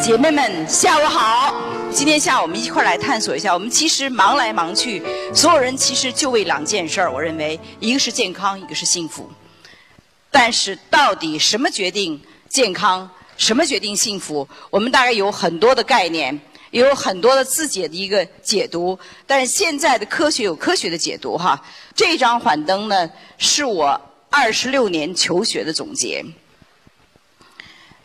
姐妹们，下午好！今天下午我们一块儿来探索一下，我们其实忙来忙去，所有人其实就为两件事儿。我认为，一个是健康，一个是幸福。但是，到底什么决定健康，什么决定幸福？我们大概有很多的概念，也有很多的自己的一个解读。但是现在的科学有科学的解读哈。这张幻灯呢，是我二十六年求学的总结。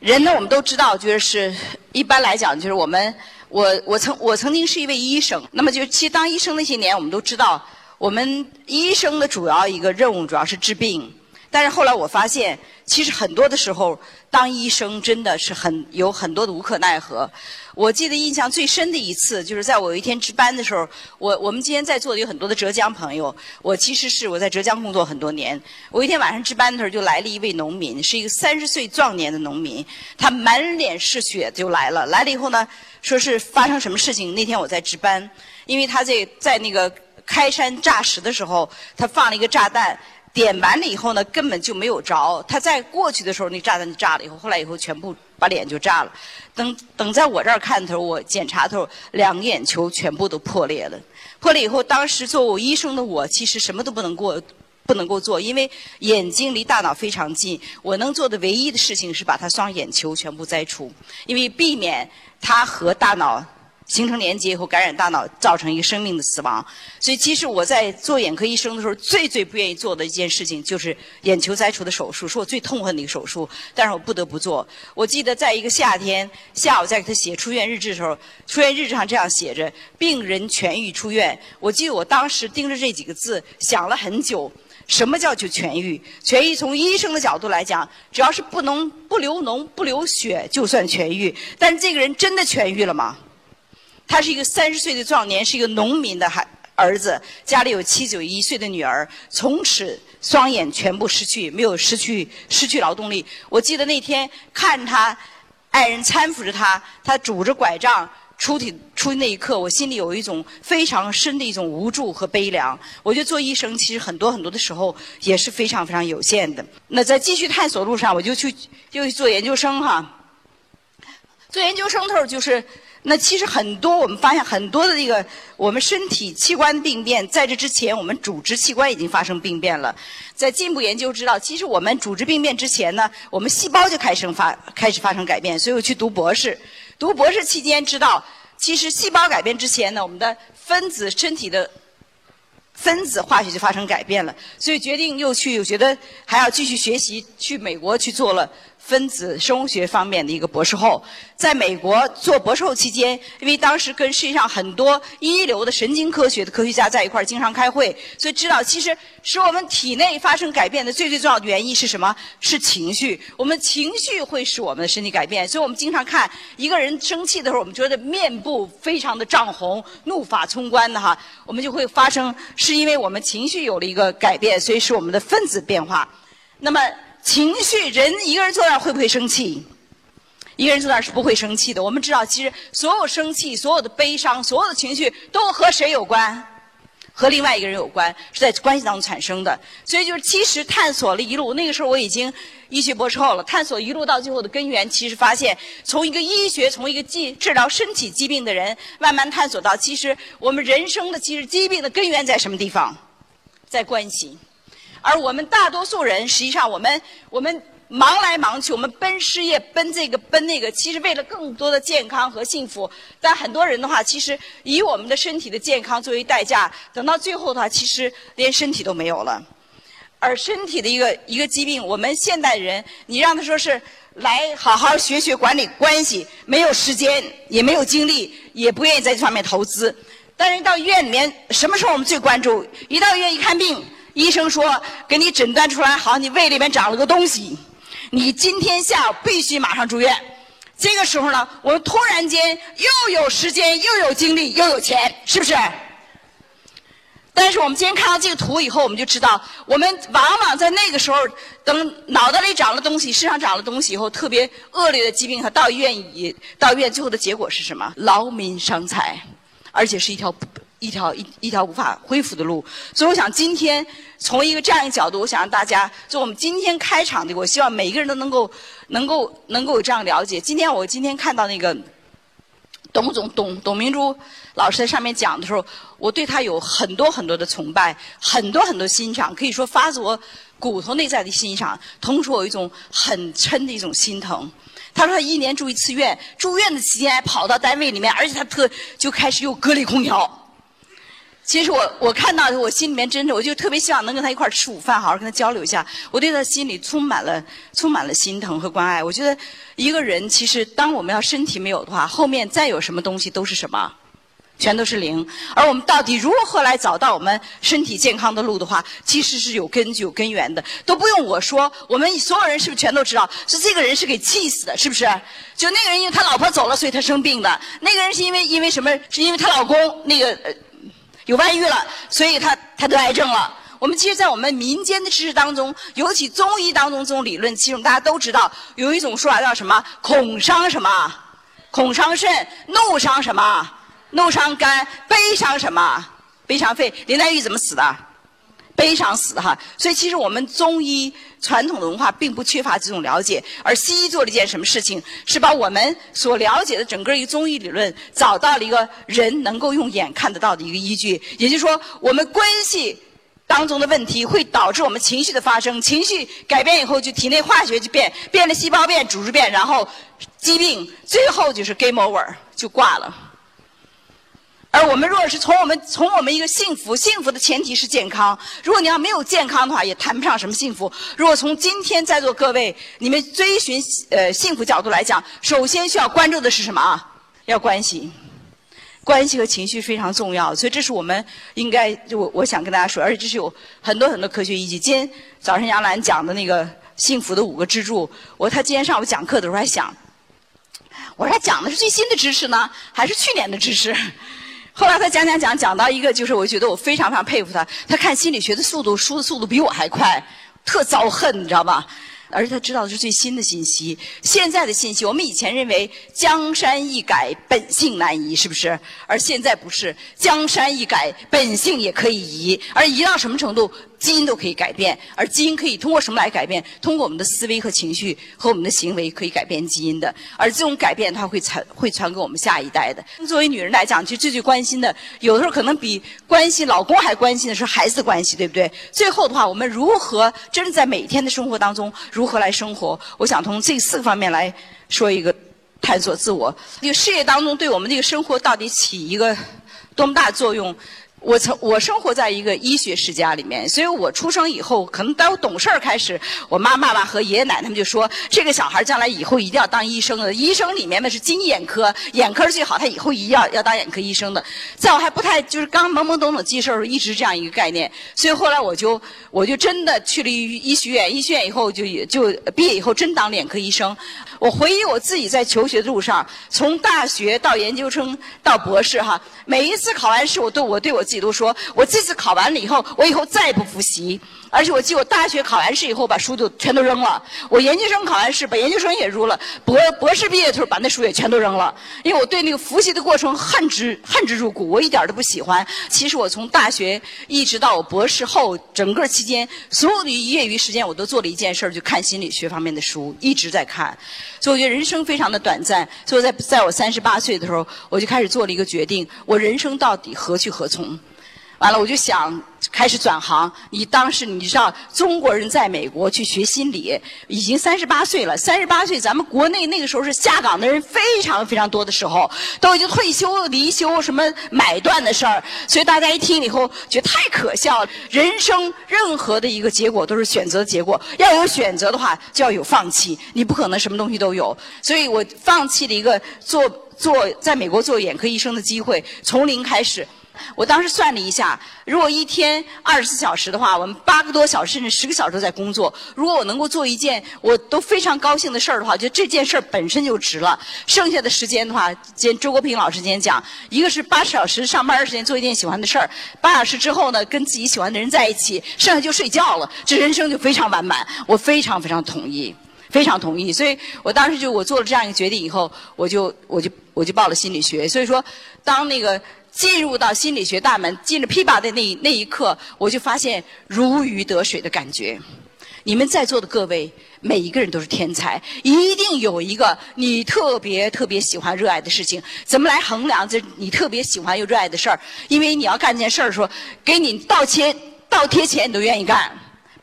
人呢，我们都知道，就是一般来讲，就是我们，我我曾我曾经是一位医生。那么，就其实当医生那些年，我们都知道，我们医生的主要一个任务主要是治病。但是后来我发现，其实很多的时候，当医生真的是很有很多的无可奈何。我记得印象最深的一次，就是在我有一天值班的时候，我我们今天在座的有很多的浙江朋友，我其实是我在浙江工作很多年。我一天晚上值班的时候，就来了一位农民，是一个三十岁壮年的农民，他满脸是血就来了。来了以后呢，说是发生什么事情？那天我在值班，因为他在在那个开山炸石的时候，他放了一个炸弹。点完了以后呢，根本就没有着。他在过去的时候，那炸弹就炸了。以后后来以后，全部把脸就炸了。等等，在我这儿看头，我检查头，两个眼球全部都破裂了。破裂以后，当时做我医生的我，其实什么都不能过，不能够做，因为眼睛离大脑非常近。我能做的唯一的事情是把他双眼球全部摘除，因为避免他和大脑。形成连接以后感染大脑，造成一个生命的死亡。所以，其实我在做眼科医生的时候，最最不愿意做的一件事情就是眼球摘除的手术，是我最痛恨的一个手术。但是我不得不做。我记得在一个夏天下午，在给他写出院日志的时候，出院日志上这样写着：“病人痊愈出院。”我记得我当时盯着这几个字想了很久。什么叫就痊愈？痊愈从医生的角度来讲，只要是不能不流脓、不流血，就算痊愈。但这个人真的痊愈了吗？他是一个三十岁的壮年，是一个农民的孩儿子，家里有七九一岁的女儿，从此双眼全部失去，没有失去失去劳动力。我记得那天看他爱人搀扶着他，他拄着拐杖出去出那一刻，我心里有一种非常深的一种无助和悲凉。我觉得做医生其实很多很多的时候也是非常非常有限的。那在继续探索路上，我就去又去做研究生哈。做研究生的时候就是。那其实很多，我们发现很多的这个我们身体器官病变，在这之前，我们组织器官已经发生病变了。在进一步研究知道，其实我们组织病变之前呢，我们细胞就开始发开始发生改变。所以我去读博士，读博士期间知道，其实细胞改变之前呢，我们的分子身体的分子化学就发生改变了。所以决定又去，觉得还要继续学习，去美国去做了。分子生物学方面的一个博士后，在美国做博士后期间，因为当时跟世界上很多一流的神经科学的科学家在一块儿经常开会，所以知道其实使我们体内发生改变的最最重要的原因是什么？是情绪。我们情绪会使我们的身体改变，所以我们经常看一个人生气的时候，我们觉得面部非常的涨红，怒发冲冠的哈，我们就会发生是因为我们情绪有了一个改变，所以使我们的分子变化。那么。情绪，人一个人坐那儿会不会生气？一个人坐那儿是不会生气的。我们知道，其实所有生气、所有的悲伤、所有的情绪都和谁有关？和另外一个人有关，是在关系当中产生的。所以，就是其实探索了一路，那个时候我已经医学博士后了。探索一路到最后的根源，其实发现，从一个医学，从一个治治疗身体疾病的人，慢慢探索到，其实我们人生的其实疾病的根源在什么地方？在关系。而我们大多数人，实际上我们我们忙来忙去，我们奔事业、奔这个、奔那个，其实为了更多的健康和幸福。但很多人的话，其实以我们的身体的健康作为代价，等到最后的话，其实连身体都没有了。而身体的一个一个疾病，我们现代人，你让他说是来好好学学管理关系，没有时间，也没有精力，也不愿意在这方面投资。但是到医院里面，什么时候我们最关注？一到医院一看病。医生说：“给你诊断出来，好，你胃里面长了个东西，你今天下午必须马上住院。”这个时候呢，我们突然间又有时间，又有精力，又有钱，是不是？但是我们今天看到这个图以后，我们就知道，我们往往在那个时候，等脑袋里长了东西，身上长了东西以后，特别恶劣的疾病，和到医院以到医院最后的结果是什么？劳民伤财，而且是一条。一条一一条无法恢复的路。所以我想今天从一个这样一个角度，我想让大家就我们今天开场的，我希望每一个人都能够能够能够有这样了解。今天我今天看到那个董总董董明珠老师在上面讲的时候，我对他有很多很多的崇拜，很多很多欣赏，可以说发自我骨头内在的欣赏，同时我有一种很深的一种心疼。他说他一年住一次院，住院的期间还跑到单位里面，而且他特就开始用格力空调。其实我我看到我心里面真的，我就特别希望能跟他一块吃午饭，好好跟他交流一下。我对他心里充满了充满了心疼和关爱。我觉得一个人其实当我们要身体没有的话，后面再有什么东西都是什么。全都是零，而我们到底如何来找到我们身体健康的路的话，其实是有根据、有根源的，都不用我说。我们所有人是不是全都知道？是这个人是给气死的，是不是？就那个人因为他老婆走了，所以他生病的；那个人是因为因为什么？是因为她老公那个呃有外遇了，所以他他得癌症了。我们其实，在我们民间的知识当中，尤其中医当中这种理论，其实大家都知道，有一种说法叫什么？恐伤什么？恐伤肾，怒伤什么？怒伤肝，悲伤什么？悲伤肺。林黛玉怎么死的？非常死哈。所以其实我们中医传统的文化并不缺乏这种了解，而西医做了一件什么事情？是把我们所了解的整个一个中医理论，找到了一个人能够用眼看得到的一个依据。也就是说，我们关系当中的问题会导致我们情绪的发生，情绪改变以后，就体内化学就变，变了细胞变，组织变，然后疾病最后就是 game over，就挂了。而我们若是从我们从我们一个幸福幸福的前提是健康，如果你要没有健康的话，也谈不上什么幸福。如果从今天在座各位你们追寻呃幸福角度来讲，首先需要关注的是什么啊？要关系，关系和情绪非常重要，所以这是我们应该我我想跟大家说，而且这是有很多很多科学依据。今天早上杨澜讲的那个幸福的五个支柱，我他今天上午讲课的时候还想，我说他讲的是最新的知识呢，还是去年的知识？后来他讲讲讲讲到一个，就是我觉得我非常非常佩服他，他看心理学的速度，书的速度比我还快，特遭恨，你知道吧？而且他知道的是最新的信息，现在的信息。我们以前认为江山易改，本性难移，是不是？而现在不是，江山易改，本性也可以移，而移到什么程度？基因都可以改变，而基因可以通过什么来改变？通过我们的思维和情绪和我们的行为可以改变基因的。而这种改变它会传会传给我们下一代的。作为女人来讲，其实最最关心的，有的时候可能比关心老公还关心的是孩子的关系，对不对？最后的话，我们如何真的在每天的生活当中如如何来生活？我想从这四个方面来说一个探索自我。这个事业当中对我们这个生活到底起一个多么大作用？我曾我生活在一个医学世家里面，所以我出生以后，可能到我懂事儿开始，我妈妈妈和爷爷奶奶他们就说，这个小孩将来以后一定要当医生的。医生里面呢是精眼科，眼科最好，他以后一定要要当眼科医生的。在我还不太就是刚懵懵懂懂记事儿时候，一直这样一个概念。所以后来我就我就真的去了医医学院，医学院以后就就毕业以后真当眼科医生。我回忆我自己在求学的路上，从大学到研究生到博士哈，每一次考完试，我都我对我自己都说，我这次考完了以后，我以后再也不复习。而且我记，我大学考完试以后，把书都全都扔了；我研究生考完试，把研究生也扔了；博博士毕业的时候，把那书也全都扔了。因为我对那个复习的过程恨之恨之入骨，我一点都不喜欢。其实我从大学一直到我博士后，整个期间，所有的业余时间，我都做了一件事儿，就看心理学方面的书，一直在看。所以我觉得人生非常的短暂。所以在在我三十八岁的时候，我就开始做了一个决定：我人生到底何去何从？完了，我就想开始转行。你当时你知道，中国人在美国去学心理，已经三十八岁了。三十八岁，咱们国内那个时候是下岗的人非常非常多的时候，都已经退休、离休、什么买断的事儿。所以大家一听以后，觉得太可笑了。人生任何的一个结果都是选择的结果，要有选择的话，就要有放弃。你不可能什么东西都有。所以我放弃了一个做做在美国做眼科医生的机会，从零开始。我当时算了一下，如果一天二十四小时的话，我们八个多小时甚至十个小时都在工作。如果我能够做一件我都非常高兴的事儿的话，就这件事儿本身就值了。剩下的时间的话，今天周国平老师今天讲，一个是八十小时上班时间做一件喜欢的事儿，八小时之后呢，跟自己喜欢的人在一起，剩下就睡觉了，这人生就非常完满。我非常非常同意，非常同意。所以我当时就我做了这样一个决定以后，我就我就我就报了心理学。所以说，当那个。进入到心理学大门，进了 P 八的那那一刻，我就发现如鱼得水的感觉。你们在座的各位，每一个人都是天才，一定有一个你特别特别喜欢、热爱的事情。怎么来衡量这你特别喜欢又热爱的事儿？因为你要干这件事儿的时候，给你倒贴倒贴钱，你都愿意干；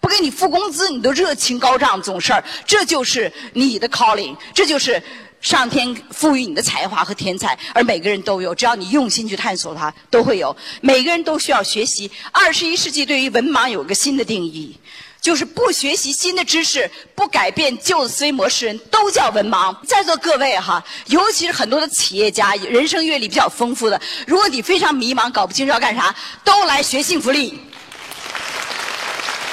不给你付工资，你都热情高涨。这种事儿，这就是你的 calling，这就是上天赋予你的才华和天才。而每个人都有，只要你用心去探索它，都会有。每个人都需要学习。二十一世纪对于文盲有一个新的定义。就是不学习新的知识，不改变旧的思维模式，人都叫文盲。在座各位哈，尤其是很多的企业家，人生阅历比较丰富的，如果你非常迷茫，搞不清楚要干啥，都来学幸福力。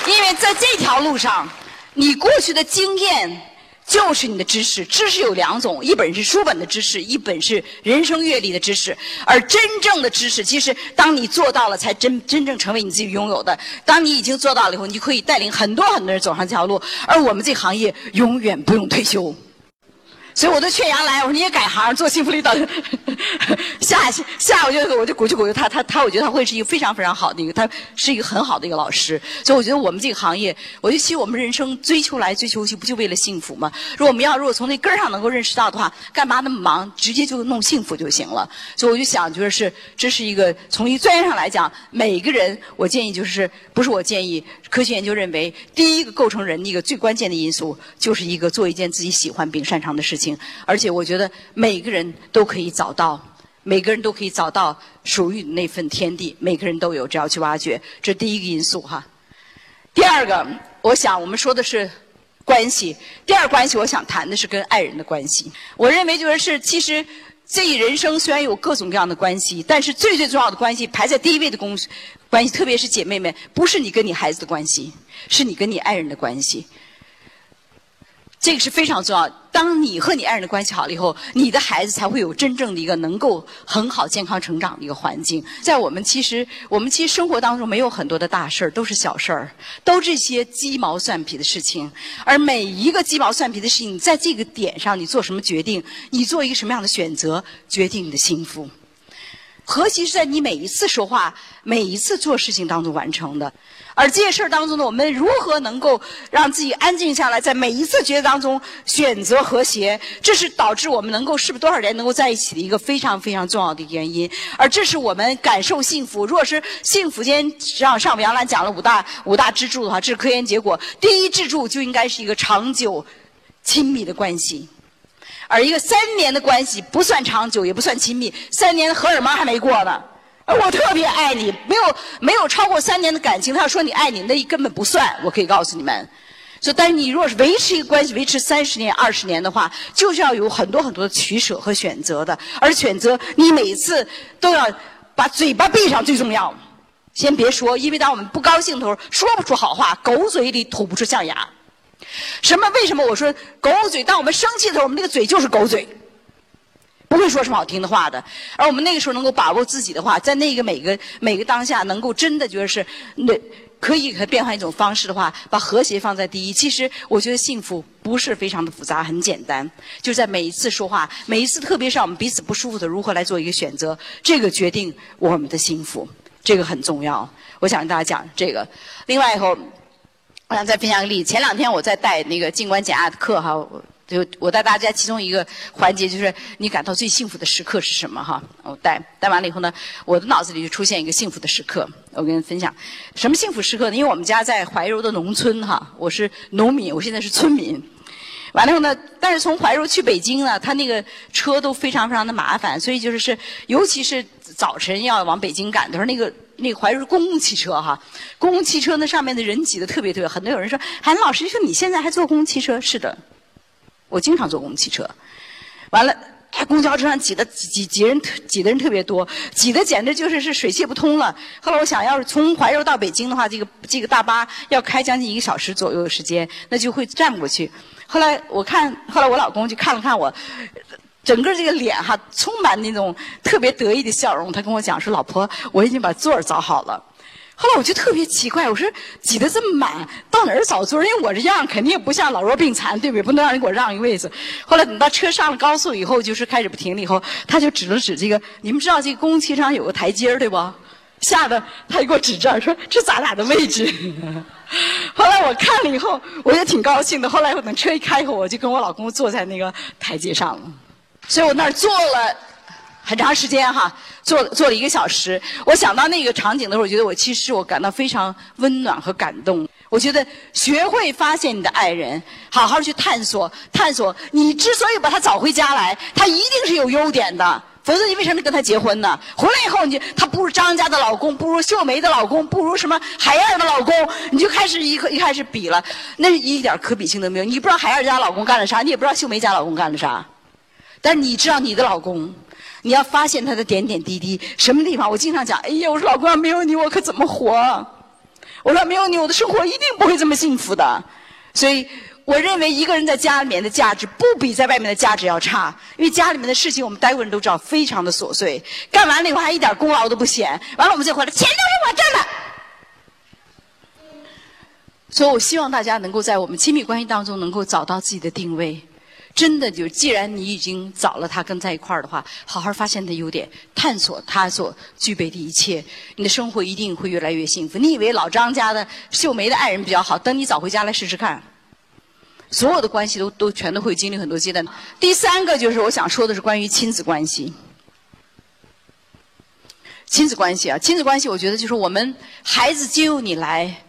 因为在这条路上，你过去的经验。就是你的知识，知识有两种，一本是书本的知识，一本是人生阅历的知识。而真正的知识，其实当你做到了，才真真正成为你自己拥有的。当你已经做到了以后，你可以带领很多很多人走上这条路。而我们这行业永远不用退休。所以我都劝杨澜，我说你也改行做幸福力导 师。下下，我就我就鼓励鼓励他，他他，我觉得他会是一个非常非常好的一个，他是一个很好的一个老师。所以我觉得我们这个行业，我就其实我们人生追求来追求去，不就为了幸福吗？如果我们要如果从那根儿上能够认识到的话，干嘛那么忙？直接就弄幸福就行了。所以我就想，就是这是一个从一个专业上来讲，每个人我建议就是不是我建议，科学研究认为，第一个构成人的一个最关键的因素，就是一个做一件自己喜欢并擅长的事情。而且我觉得每个人都可以找到，每个人都可以找到属于那份天地。每个人都有，只要去挖掘，这第一个因素哈。第二个，我想我们说的是关系。第二关系，我想谈的是跟爱人的关系。我认为就是是，其实这一人生虽然有各种各样的关系，但是最最重要的关系排在第一位的公关系，特别是姐妹们，不是你跟你孩子的关系，是你跟你爱人的关系。这个是非常重要。当你和你爱人的关系好了以后，你的孩子才会有真正的一个能够很好健康成长的一个环境。在我们其实，我们其实生活当中没有很多的大事儿，都是小事儿，都这些鸡毛蒜皮的事情。而每一个鸡毛蒜皮的事情，在这个点上，你做什么决定，你做一个什么样的选择，决定你的幸福。和谐是在你每一次说话、每一次做事情当中完成的。而这些事儿当中呢，我们如何能够让自己安静下来，在每一次抉择当中选择和谐，这是导致我们能够是不是多少年能够在一起的一个非常非常重要的原因。而这是我们感受幸福。如果是幸福间，上上午杨澜讲了五大五大支柱的话，这是科研结果。第一支柱就应该是一个长久、亲密的关系。而一个三年的关系不算长久，也不算亲密，三年的荷尔蒙还没过呢。我特别爱你，没有没有超过三年的感情，他要说你爱你，那根本不算。我可以告诉你们，所以，但是你如果是维持一个关系，维持三十年、二十年的话，就是要有很多很多的取舍和选择的。而选择，你每次都要把嘴巴闭上，最重要。先别说，因为当我们不高兴的时候，说不出好话，狗嘴里吐不出象牙。什么？为什么我说狗嘴？当我们生气的时候，我们那个嘴就是狗嘴。不会说什么好听的话的，而我们那个时候能够把握自己的话，在那个每个每个当下，能够真的觉得是那可以给它变换一种方式的话，把和谐放在第一。其实我觉得幸福不是非常的复杂，很简单，就在每一次说话，每一次，特别是我们彼此不舒服的，如何来做一个选择，这个决定我们的幸福，这个很重要。我想跟大家讲这个。另外以后，我想再分享个例子。前两天我在带那个静观减压的课哈。就我带大家其中一个环节，就是你感到最幸福的时刻是什么？哈，我带带完了以后呢，我的脑子里就出现一个幸福的时刻。我跟你分享，什么幸福时刻呢？因为我们家在怀柔的农村哈，我是农民，我现在是村民。完了以后呢，但是从怀柔去北京呢，他那个车都非常非常的麻烦，所以就是是，尤其是早晨要往北京赶的时候，那个那个怀柔公共汽车哈，公共汽车那上面的人挤得特别特别，很多有人说，韩老师说你现在还坐公共汽车？是的。我经常坐公共汽车，完了，公交车上挤的挤挤挤人，挤的人特别多，挤的简直就是是水泄不通了。后来我想要是从怀柔到北京的话，这个这个大巴要开将近一个小时左右的时间，那就会站不过去。后来我看，后来我老公就看了看我，整个这个脸哈，充满那种特别得意的笑容。他跟我讲说：“老婆，我已经把座儿找好了。”后来我就特别奇怪，我说挤得这么满，到哪儿找座儿？因为我这样肯定不像老弱病残，对不对？不能让人给我让一位子。后来等到车上了高速以后，就是开始不停了以后，他就指了指这个，你们知道这个公汽上有个台阶儿对不？吓得他就给我指这儿，说这咱俩的位置。后来我看了以后，我也挺高兴的。后来我等车一开以后，我就跟我老公坐在那个台阶上了，所以我那儿坐了。很长时间哈，坐坐了一个小时。我想到那个场景的时候，我觉得我其实我感到非常温暖和感动。我觉得学会发现你的爱人，好好去探索探索。你之所以把他找回家来，他一定是有优点的，否则你为什么跟他结婚呢？回来以后，你就他不如张家的老公，不如秀梅的老公，不如什么海燕的老公，你就开始一一开始比了，那一点可比性都没有。你不知道海燕家老公干了啥，你也不知道秀梅家老公干了啥，但你知道你的老公。你要发现他的点点滴滴，什么地方？我经常讲，哎呀，我说老公，没有你我可怎么活？我说没有你，我的生活一定不会这么幸福的。所以，我认为一个人在家里面的价值不比在外面的价值要差，因为家里面的事情我们待过人都知道，非常的琐碎，干完了以后还一点功劳都不显。完了我们再回来，钱都是我挣的。所以我希望大家能够在我们亲密关系当中能够找到自己的定位。真的就，既然你已经找了他跟在一块儿的话，好好发现他优点，探索他所具备的一切，你的生活一定会越来越幸福。你以为老张家的秀梅的爱人比较好，等你找回家来试试看，所有的关系都都全都会经历很多阶段。第三个就是我想说的是关于亲子关系，亲子关系啊，亲子关系，我觉得就是我们孩子皆由你来。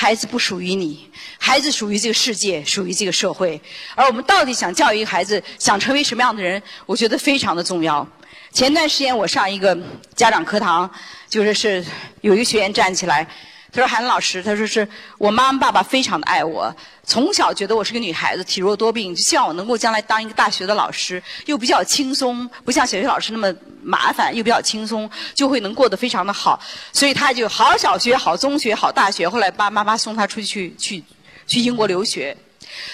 孩子不属于你，孩子属于这个世界，属于这个社会。而我们到底想教育一个孩子，想成为什么样的人，我觉得非常的重要。前段时间我上一个家长课堂，就是是有一个学员站起来。他说：“韩老师，他说是我妈妈爸爸非常的爱我，从小觉得我是个女孩子，体弱多病，就希望我能够将来当一个大学的老师，又比较轻松，不像小学老师那么麻烦，又比较轻松，就会能过得非常的好。所以他就好小学、好中学、好大学。后来爸爸妈妈送他出去去去英国留学。”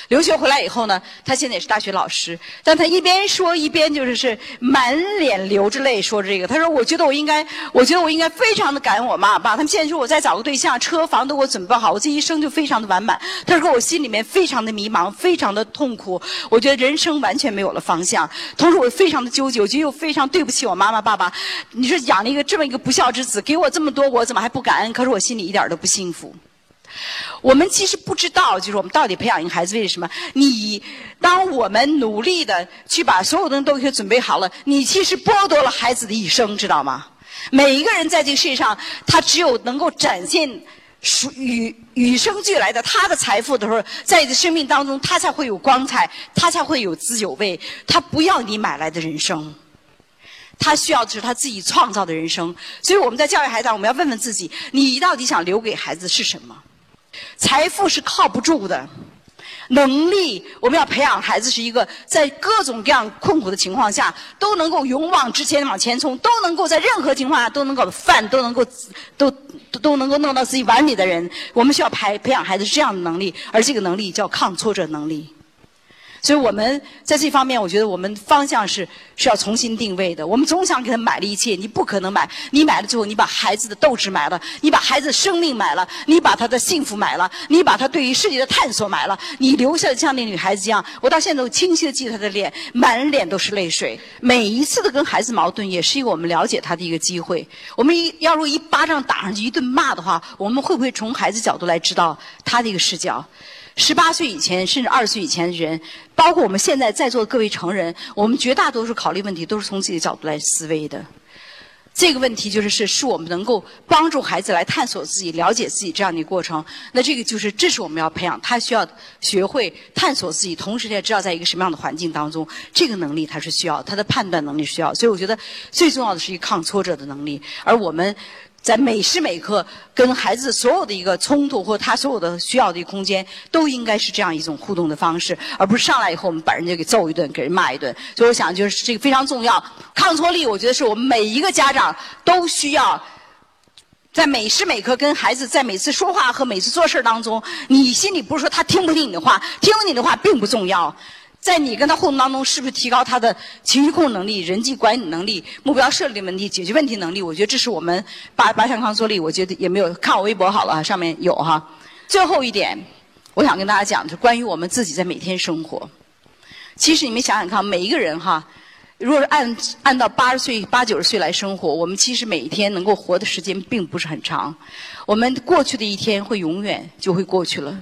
留学回来以后呢，他现在也是大学老师，但他一边说一边就是是满脸流着泪说这个。他说：“我觉得我应该，我觉得我应该非常的感恩我妈爸。他们现在说我再找个对象，车房都给我准备好，我这一生就非常的完满。”他说：“我心里面非常的迷茫，非常的痛苦，我觉得人生完全没有了方向。同时我非常的纠结，我觉得又非常对不起我妈妈爸爸。你说养了一个这么一个不孝之子，给我这么多，我怎么还不感恩？可是我心里一点都不幸福。”我们其实不知道，就是我们到底培养一个孩子为什么？你当我们努力的去把所有东西都给准备好了，你其实剥夺了孩子的一生，知道吗？每一个人在这个世界上，他只有能够展现属与与生俱来的他的财富的时候，在你的生命当中，他才会有光彩，他才会有滋有味。他不要你买来的人生，他需要的是他自己创造的人生。所以我们在教育孩子，我们要问问自己：你到底想留给孩子是什么？财富是靠不住的，能力我们要培养孩子是一个在各种各样困苦的情况下都能够勇往直前往前冲，都能够在任何情况下都能够饭都能够都都能够弄到自己碗里的人。我们需要培培养孩子这样的能力，而这个能力叫抗挫折能力。所以我们在这方面，我觉得我们方向是是要重新定位的。我们总想给他买了一切，你不可能买。你买了之后，你把孩子的斗志买了，你把孩子生命买了，你把他的幸福买了，你把他对于世界的探索买了，你留下的像那女孩子一样。我到现在都清晰的记得她的脸，满脸都是泪水。每一次的跟孩子矛盾，也是一个我们了解他的一个机会。我们一要如果一巴掌打上去，一顿骂的话，我们会不会从孩子角度来知道他的一个视角？十八岁以前，甚至二十岁以前的人，包括我们现在在座的各位成人，我们绝大多数考虑问题都是从自己的角度来思维的。这个问题就是是是我们能够帮助孩子来探索自己、了解自己这样的一个过程。那这个就是这是我们要培养他需要学会探索自己，同时也知道在一个什么样的环境当中，这个能力他是需要，他的判断能力需要。所以我觉得最重要的是一个抗挫折的能力，而我们。在每时每刻跟孩子所有的一个冲突或他所有的需要的一个空间，都应该是这样一种互动的方式，而不是上来以后我们把人家给揍一顿，给人骂一顿。所以我想就是这个非常重要，抗挫力，我觉得是我们每一个家长都需要在每时每刻跟孩子在每次说话和每次做事当中，你心里不是说他听不听你的话，听你的话并不重要。在你跟他互动当中，是不是提高他的情绪控制能力、人际管理能力、目标设立问题、解决问题能力？我觉得这是我们八八项抗挫力，我觉得也没有看我微博好了，上面有哈。最后一点，我想跟大家讲，就是关于我们自己在每天生活。其实你们想想看，每一个人哈。如果是按按到八十岁、八九十岁来生活，我们其实每一天能够活的时间并不是很长。我们过去的一天会永远就会过去了，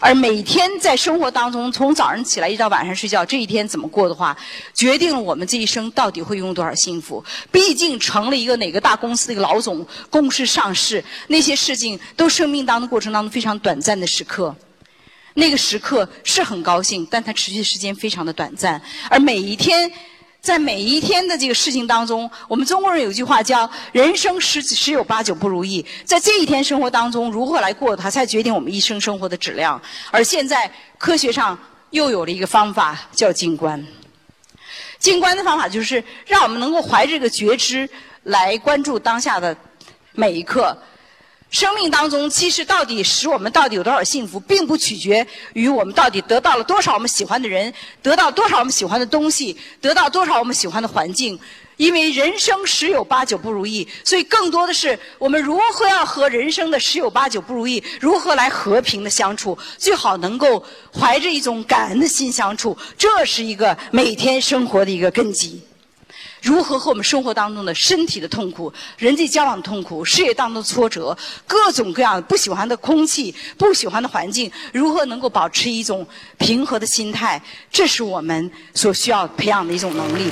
而每天在生活当中，从早上起来一直到晚上睡觉，这一天怎么过的话，决定了我们这一生到底会拥有多少幸福。毕竟成了一个哪个大公司的一个老总，公司上市，那些事情都生命当中过程当中非常短暂的时刻。那个时刻是很高兴，但它持续的时间非常的短暂，而每一天。在每一天的这个事情当中，我们中国人有句话叫“人生十十有八九不如意”。在这一天生活当中，如何来过它，才决定我们一生生活的质量。而现在科学上又有了一个方法，叫静观。静观的方法就是让我们能够怀着这个觉知来关注当下的每一刻。生命当中，其实到底使我们到底有多少幸福，并不取决于我们到底得到了多少我们喜欢的人，得到多少我们喜欢的东西，得到多少我们喜欢的环境。因为人生十有八九不如意，所以更多的是我们如何要和人生的十有八九不如意，如何来和平的相处，最好能够怀着一种感恩的心相处，这是一个每天生活的一个根基。如何和我们生活当中的身体的痛苦、人际交往的痛苦、事业当中的挫折、各种各样不喜欢的空气、不喜欢的环境，如何能够保持一种平和的心态？这是我们所需要培养的一种能力。